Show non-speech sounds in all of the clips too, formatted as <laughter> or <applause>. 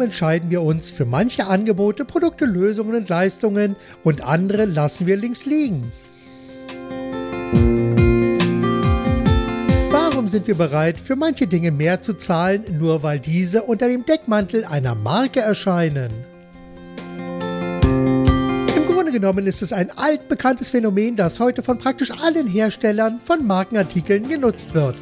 Entscheiden wir uns für manche Angebote, Produkte, Lösungen und Leistungen und andere lassen wir links liegen? Warum sind wir bereit, für manche Dinge mehr zu zahlen, nur weil diese unter dem Deckmantel einer Marke erscheinen? Im Grunde genommen ist es ein altbekanntes Phänomen, das heute von praktisch allen Herstellern von Markenartikeln genutzt wird.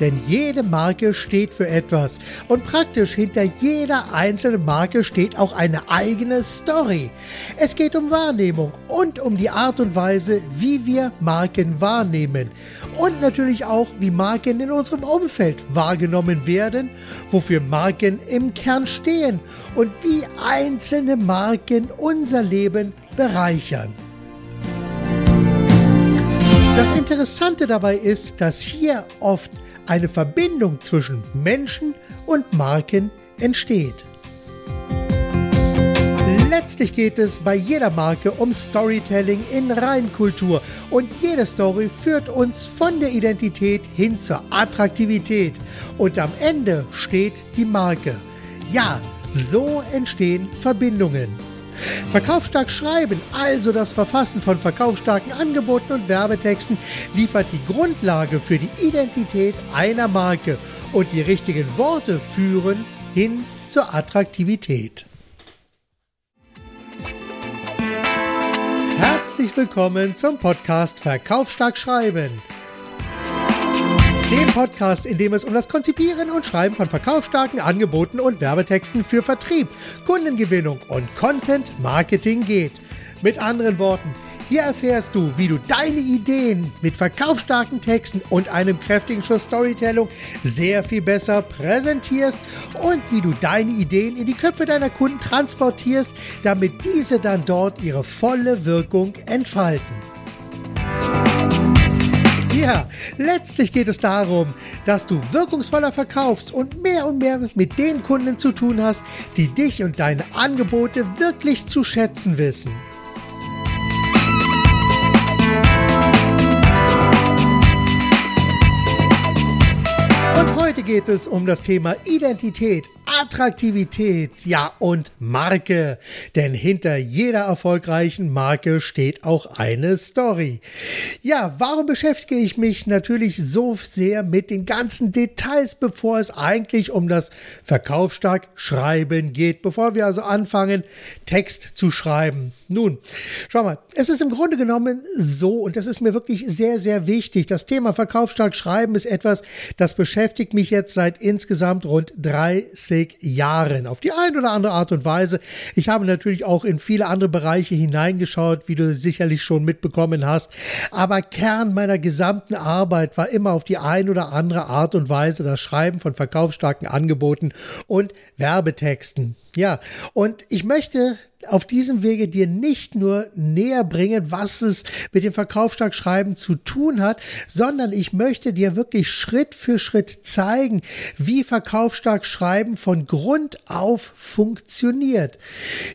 Denn jede Marke steht für etwas. Und praktisch hinter jeder einzelnen Marke steht auch eine eigene Story. Es geht um Wahrnehmung und um die Art und Weise, wie wir Marken wahrnehmen. Und natürlich auch, wie Marken in unserem Umfeld wahrgenommen werden, wofür Marken im Kern stehen und wie einzelne Marken unser Leben bereichern. Das Interessante dabei ist, dass hier oft eine Verbindung zwischen Menschen und Marken entsteht. Letztlich geht es bei jeder Marke um Storytelling in Reinkultur und jede Story führt uns von der Identität hin zur Attraktivität und am Ende steht die Marke. Ja, so entstehen Verbindungen. Verkaufsstark schreiben, also das Verfassen von verkaufsstarken Angeboten und Werbetexten, liefert die Grundlage für die Identität einer Marke und die richtigen Worte führen hin zur Attraktivität. Herzlich willkommen zum Podcast Verkaufsstark schreiben dem Podcast, in dem es um das Konzipieren und Schreiben von verkaufsstarken Angeboten und Werbetexten für Vertrieb, Kundengewinnung und Content Marketing geht. Mit anderen Worten, hier erfährst du, wie du deine Ideen mit verkaufsstarken Texten und einem kräftigen Schuss Storytelling sehr viel besser präsentierst und wie du deine Ideen in die Köpfe deiner Kunden transportierst, damit diese dann dort ihre volle Wirkung entfalten. Ja, letztlich geht es darum, dass du wirkungsvoller verkaufst und mehr und mehr mit den Kunden zu tun hast, die dich und deine Angebote wirklich zu schätzen wissen. Und heute geht es um das Thema Identität, Attraktivität, ja und Marke. Denn hinter jeder erfolgreichen Marke steht auch eine Story. Ja, warum beschäftige ich mich natürlich so sehr mit den ganzen Details, bevor es eigentlich um das verkaufsstark Schreiben geht, bevor wir also anfangen, Text zu schreiben. Nun, schau mal, es ist im Grunde genommen so, und das ist mir wirklich sehr, sehr wichtig. Das Thema verkaufsstark Schreiben ist etwas, das beschäftigt mich jetzt seit insgesamt rund 30 Jahren auf die eine oder andere Art und Weise. Ich habe natürlich auch in viele andere Bereiche hineingeschaut, wie du sicherlich schon mitbekommen hast. Aber Kern meiner gesamten Arbeit war immer auf die eine oder andere Art und Weise das Schreiben von verkaufsstarken Angeboten und Werbetexten. Ja, und ich möchte auf diesem Wege dir nicht nur näher bringen, was es mit dem Verkaufsstark Schreiben zu tun hat, sondern ich möchte dir wirklich Schritt für Schritt zeigen, wie Verkaufsstark Schreiben von Grund auf funktioniert.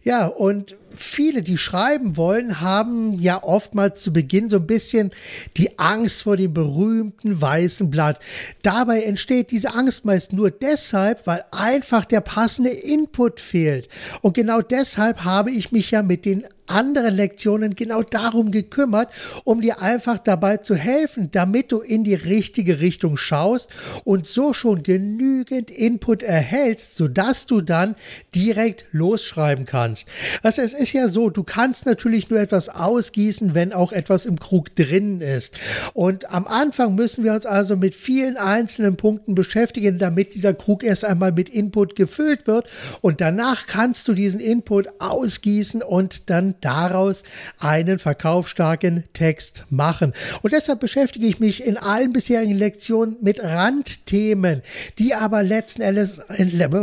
Ja, und viele, die schreiben wollen, haben ja oftmals zu Beginn so ein bisschen die Angst vor dem berühmten weißen Blatt. Dabei entsteht diese Angst meist nur deshalb, weil einfach der passende Input fehlt. Und genau deshalb habe ich mich ja mit den anderen Lektionen genau darum gekümmert, um dir einfach dabei zu helfen, damit du in die richtige Richtung schaust und so schon genügend Input erhältst, sodass du dann direkt losschreiben kannst. Also es ist ja so, du kannst natürlich nur etwas ausgießen, wenn auch etwas im Krug drin ist. Und am Anfang müssen wir uns also mit vielen einzelnen Punkten beschäftigen, damit dieser Krug erst einmal mit Input gefüllt wird und danach kannst du diesen Input ausgießen und dann daraus einen verkaufsstarken Text machen. Und deshalb beschäftige ich mich in allen bisherigen Lektionen mit Randthemen, die aber letzten Endes,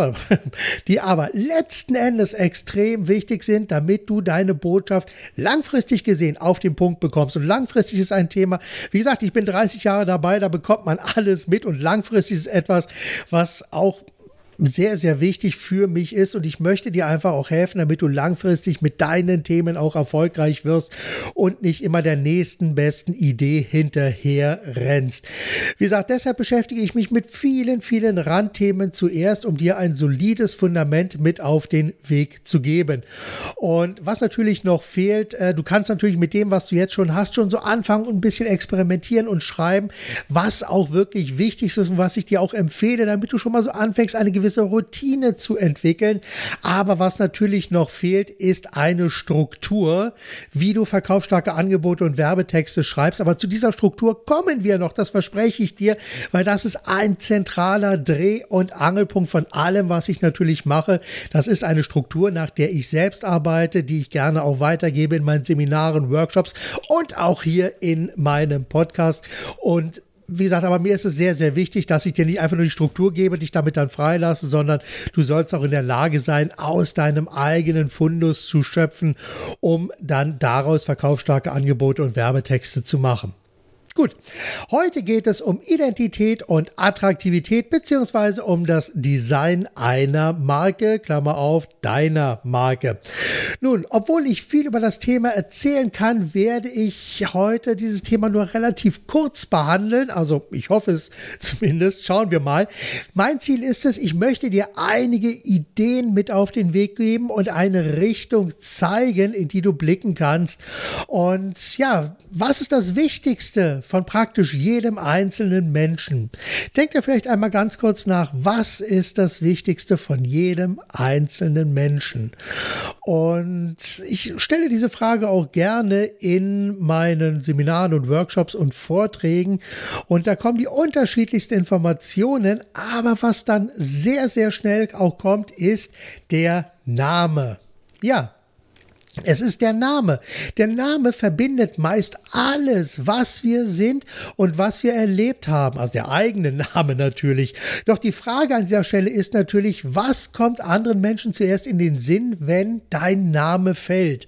<laughs> die aber letzten Endes extrem wichtig sind, damit du deine Botschaft langfristig gesehen auf den Punkt bekommst. Und langfristig ist ein Thema, wie gesagt, ich bin 30 Jahre dabei, da bekommt man alles mit und langfristig ist etwas, was auch sehr, sehr wichtig für mich ist und ich möchte dir einfach auch helfen, damit du langfristig mit deinen Themen auch erfolgreich wirst und nicht immer der nächsten besten Idee hinterher rennst. Wie gesagt, deshalb beschäftige ich mich mit vielen, vielen Randthemen zuerst, um dir ein solides Fundament mit auf den Weg zu geben. Und was natürlich noch fehlt, äh, du kannst natürlich mit dem, was du jetzt schon hast, schon so anfangen und ein bisschen experimentieren und schreiben, was auch wirklich wichtig ist und was ich dir auch empfehle, damit du schon mal so anfängst, eine gewisse gewisse Routine zu entwickeln. Aber was natürlich noch fehlt, ist eine Struktur, wie du verkaufsstarke Angebote und Werbetexte schreibst. Aber zu dieser Struktur kommen wir noch, das verspreche ich dir, weil das ist ein zentraler Dreh- und Angelpunkt von allem, was ich natürlich mache. Das ist eine Struktur, nach der ich selbst arbeite, die ich gerne auch weitergebe in meinen Seminaren, Workshops und auch hier in meinem Podcast. Und wie gesagt, aber mir ist es sehr, sehr wichtig, dass ich dir nicht einfach nur die Struktur gebe, dich damit dann freilasse, sondern du sollst auch in der Lage sein, aus deinem eigenen Fundus zu schöpfen, um dann daraus verkaufsstarke Angebote und Werbetexte zu machen. Gut, heute geht es um Identität und Attraktivität beziehungsweise um das Design einer Marke, Klammer auf, deiner Marke. Nun, obwohl ich viel über das Thema erzählen kann, werde ich heute dieses Thema nur relativ kurz behandeln. Also ich hoffe es zumindest. Schauen wir mal. Mein Ziel ist es, ich möchte dir einige Ideen mit auf den Weg geben und eine Richtung zeigen, in die du blicken kannst. Und ja, was ist das Wichtigste von praktisch jedem einzelnen Menschen? Denk dir vielleicht einmal ganz kurz nach, was ist das Wichtigste von jedem einzelnen Menschen? Und ich stelle diese Frage auch gerne in meinen Seminaren und Workshops und Vorträgen. Und da kommen die unterschiedlichsten Informationen. Aber was dann sehr, sehr schnell auch kommt, ist der Name. Ja, es ist der Name. Der Name verbindet meist alles, was wir sind und was wir erlebt haben. Also der eigene <laughs> Name natürlich. Doch die Frage an dieser Stelle ist natürlich, was kommt anderen Menschen zuerst in den Sinn, wenn dein Name fällt?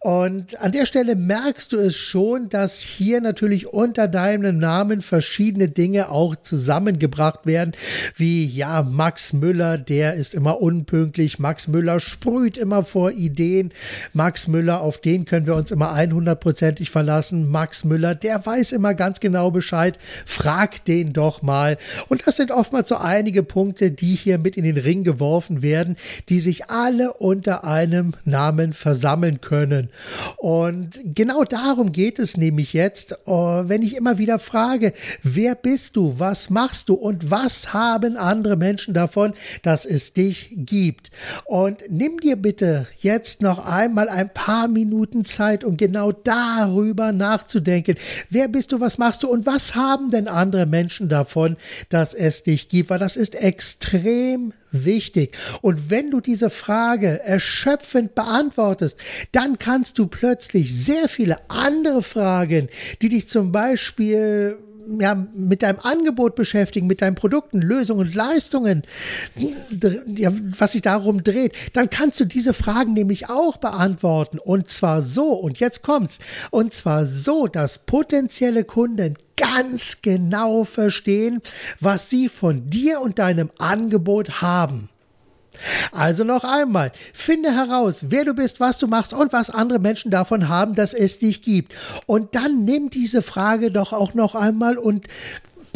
Und an der Stelle merkst du es schon, dass hier natürlich unter deinem Namen verschiedene Dinge auch zusammengebracht werden, wie ja, Max Müller, der ist immer unpünktlich, Max Müller sprüht immer vor Ideen, Max Müller, auf den können wir uns immer 100%ig verlassen. Max Müller, der weiß immer ganz genau Bescheid. Frag den doch mal. Und das sind oftmals so einige Punkte, die hier mit in den Ring geworfen werden, die sich alle unter einem Namen versammeln können. Und genau darum geht es nämlich jetzt, oh, wenn ich immer wieder frage, wer bist du, was machst du und was haben andere Menschen davon, dass es dich gibt. Und nimm dir bitte jetzt noch einmal mal ein paar Minuten Zeit, um genau darüber nachzudenken. Wer bist du, was machst du und was haben denn andere Menschen davon, dass es dich gibt? Weil das ist extrem wichtig. Und wenn du diese Frage erschöpfend beantwortest, dann kannst du plötzlich sehr viele andere Fragen, die dich zum Beispiel ja, mit deinem Angebot beschäftigen, mit deinen Produkten, Lösungen und Leistungen, ja, was sich darum dreht, dann kannst du diese Fragen nämlich auch beantworten. Und zwar so, und jetzt kommt's, und zwar so, dass potenzielle Kunden ganz genau verstehen, was sie von dir und deinem Angebot haben. Also noch einmal, finde heraus, wer du bist, was du machst und was andere Menschen davon haben, dass es dich gibt. Und dann nimm diese Frage doch auch noch einmal und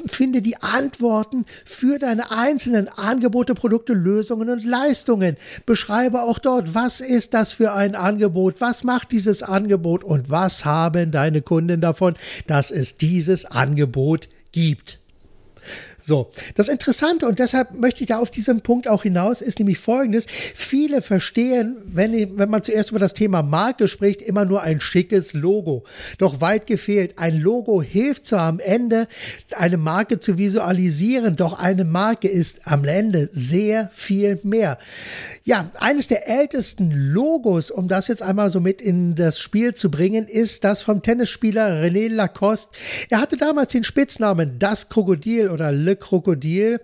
finde die Antworten für deine einzelnen Angebote, Produkte, Lösungen und Leistungen. Beschreibe auch dort, was ist das für ein Angebot, was macht dieses Angebot und was haben deine Kunden davon, dass es dieses Angebot gibt. So, das Interessante und deshalb möchte ich da auf diesen Punkt auch hinaus, ist nämlich folgendes. Viele verstehen, wenn, wenn man zuerst über das Thema Marke spricht, immer nur ein schickes Logo. Doch weit gefehlt. Ein Logo hilft zwar am Ende, eine Marke zu visualisieren, doch eine Marke ist am Ende sehr viel mehr. Ja, eines der ältesten Logos, um das jetzt einmal so mit in das Spiel zu bringen, ist das vom Tennisspieler René Lacoste. Er hatte damals den Spitznamen Das Krokodil oder Le Krokodil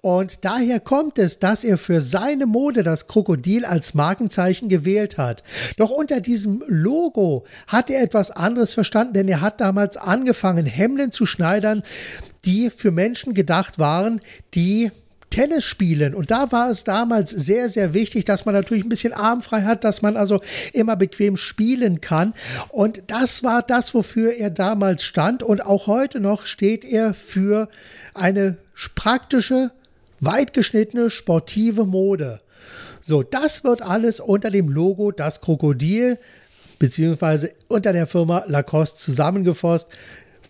und daher kommt es, dass er für seine Mode das Krokodil als Markenzeichen gewählt hat. Doch unter diesem Logo hat er etwas anderes verstanden, denn er hat damals angefangen, Hemden zu schneidern, die für Menschen gedacht waren, die Tennis spielen. Und da war es damals sehr, sehr wichtig, dass man natürlich ein bisschen armfrei hat, dass man also immer bequem spielen kann. Und das war das, wofür er damals stand. Und auch heute noch steht er für eine praktische, weitgeschnittene, sportive Mode. So, das wird alles unter dem Logo Das Krokodil beziehungsweise unter der Firma Lacoste zusammengefasst.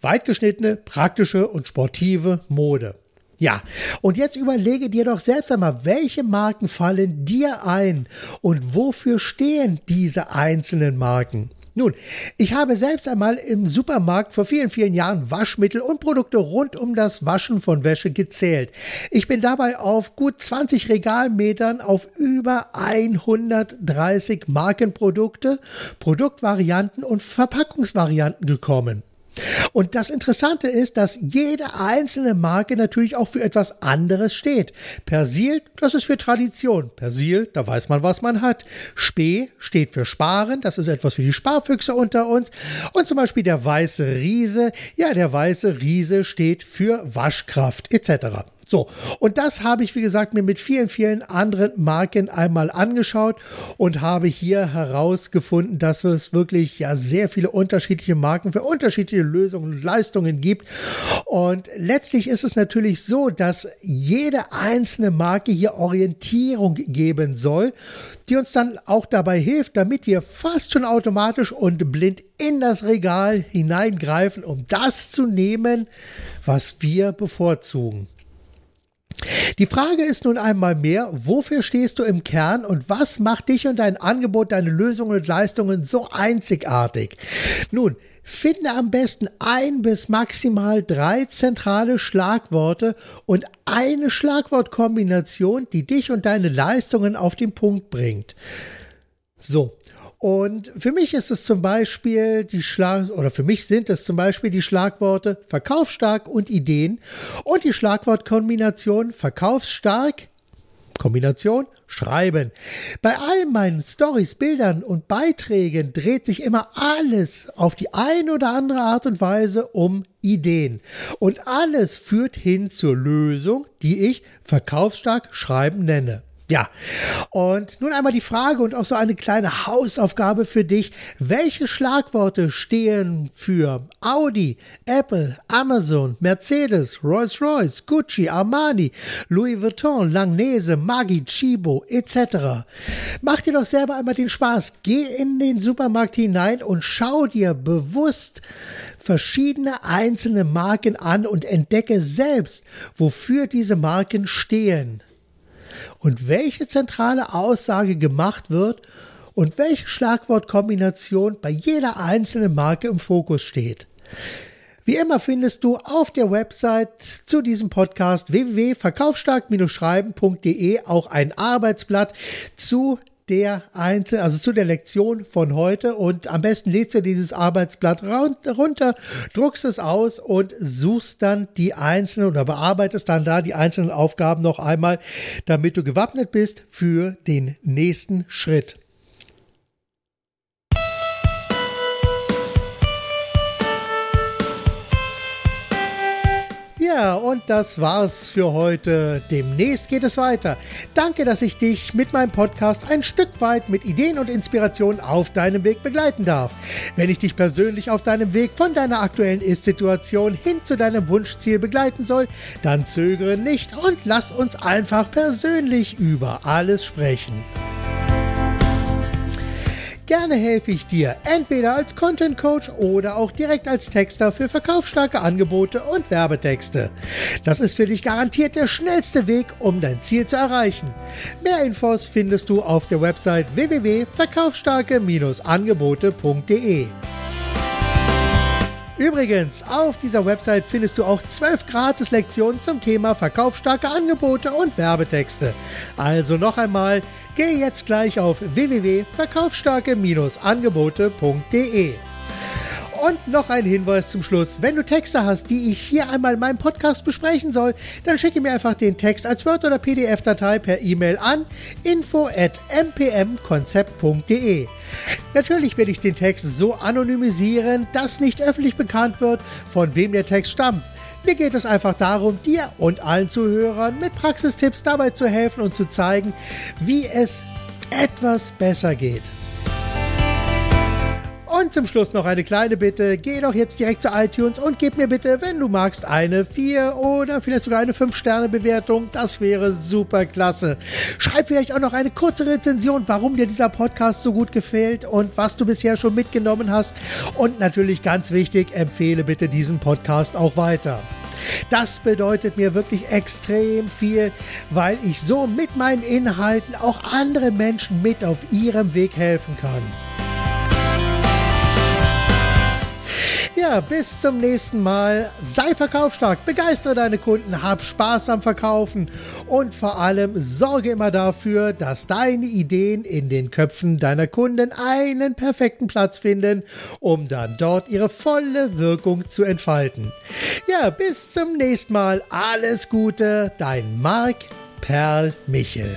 Weitgeschnittene, praktische und sportive Mode. Ja, und jetzt überlege dir doch selbst einmal, welche Marken fallen dir ein und wofür stehen diese einzelnen Marken? Nun, ich habe selbst einmal im Supermarkt vor vielen, vielen Jahren Waschmittel und Produkte rund um das Waschen von Wäsche gezählt. Ich bin dabei auf gut 20 Regalmetern auf über 130 Markenprodukte, Produktvarianten und Verpackungsvarianten gekommen. Und das Interessante ist, dass jede einzelne Marke natürlich auch für etwas anderes steht. Persil, das ist für Tradition. Persil, da weiß man, was man hat. Spee steht für Sparen, das ist etwas für die Sparfüchse unter uns. Und zum Beispiel der weiße Riese, ja, der weiße Riese steht für Waschkraft etc. So, und das habe ich, wie gesagt, mir mit vielen, vielen anderen Marken einmal angeschaut und habe hier herausgefunden, dass es wirklich ja sehr viele unterschiedliche Marken für unterschiedliche Lösungen und Leistungen gibt. Und letztlich ist es natürlich so, dass jede einzelne Marke hier Orientierung geben soll, die uns dann auch dabei hilft, damit wir fast schon automatisch und blind in das Regal hineingreifen, um das zu nehmen, was wir bevorzugen. Die Frage ist nun einmal mehr, wofür stehst du im Kern und was macht dich und dein Angebot, deine Lösungen und Leistungen so einzigartig? Nun, Finde am besten ein bis maximal drei zentrale Schlagworte und eine Schlagwortkombination, die dich und deine Leistungen auf den Punkt bringt. So, und für mich ist es zum Beispiel die Schlag, oder für mich sind es zum Beispiel die Schlagworte verkaufsstark und Ideen und die Schlagwortkombination verkaufsstark, Kombination schreiben. Bei all meinen Stories, Bildern und Beiträgen dreht sich immer alles auf die eine oder andere Art und Weise um Ideen. Und alles führt hin zur Lösung, die ich verkaufsstark schreiben nenne. Ja, und nun einmal die Frage und auch so eine kleine Hausaufgabe für dich. Welche Schlagworte stehen für Audi, Apple, Amazon, Mercedes, Rolls-Royce, Gucci, Armani, Louis Vuitton, Langnese, Maggi, Chibo etc.? Mach dir doch selber einmal den Spaß. Geh in den Supermarkt hinein und schau dir bewusst verschiedene einzelne Marken an und entdecke selbst, wofür diese Marken stehen und welche zentrale Aussage gemacht wird und welche Schlagwortkombination bei jeder einzelnen Marke im Fokus steht. Wie immer findest du auf der Website zu diesem Podcast www.verkaufsstark-schreiben.de auch ein Arbeitsblatt zu der Einzel, also zu der Lektion von heute und am besten lädst du dieses Arbeitsblatt runter, druckst es aus und suchst dann die einzelnen oder bearbeitest dann da die einzelnen Aufgaben noch einmal, damit du gewappnet bist für den nächsten Schritt. Ja, und das war's für heute. Demnächst geht es weiter. Danke, dass ich dich mit meinem Podcast ein Stück weit mit Ideen und Inspirationen auf deinem Weg begleiten darf. Wenn ich dich persönlich auf deinem Weg von deiner aktuellen Ist-Situation hin zu deinem Wunschziel begleiten soll, dann zögere nicht und lass uns einfach persönlich über alles sprechen. Gerne helfe ich dir, entweder als Content Coach oder auch direkt als Texter für verkaufsstarke Angebote und Werbetexte. Das ist für dich garantiert der schnellste Weg, um dein Ziel zu erreichen. Mehr Infos findest du auf der Website www.verkaufsstarke-angebote.de. Übrigens, auf dieser Website findest du auch 12 Gratis-Lektionen zum Thema verkaufsstarke Angebote und Werbetexte. Also noch einmal, geh jetzt gleich auf www.verkaufsstarke-angebote.de. Und noch ein Hinweis zum Schluss. Wenn du Texte hast, die ich hier einmal in meinem Podcast besprechen soll, dann schicke mir einfach den Text als Word- oder PDF-Datei per E-Mail an info at mpmkonzept.de. Natürlich werde ich den Text so anonymisieren, dass nicht öffentlich bekannt wird, von wem der Text stammt. Mir geht es einfach darum, dir und allen Zuhörern mit Praxistipps dabei zu helfen und zu zeigen, wie es etwas besser geht. Und zum Schluss noch eine kleine Bitte. Geh doch jetzt direkt zu iTunes und gib mir bitte, wenn du magst, eine 4 oder vielleicht sogar eine 5-Sterne-Bewertung. Das wäre super klasse. Schreib vielleicht auch noch eine kurze Rezension, warum dir dieser Podcast so gut gefällt und was du bisher schon mitgenommen hast. Und natürlich ganz wichtig, empfehle bitte diesen Podcast auch weiter. Das bedeutet mir wirklich extrem viel, weil ich so mit meinen Inhalten auch andere Menschen mit auf ihrem Weg helfen kann. Ja, bis zum nächsten Mal. Sei verkaufsstark, begeistere deine Kunden, hab Spaß am Verkaufen und vor allem sorge immer dafür, dass deine Ideen in den Köpfen deiner Kunden einen perfekten Platz finden, um dann dort ihre volle Wirkung zu entfalten. Ja, bis zum nächsten Mal. Alles Gute, dein Marc Perl Michel.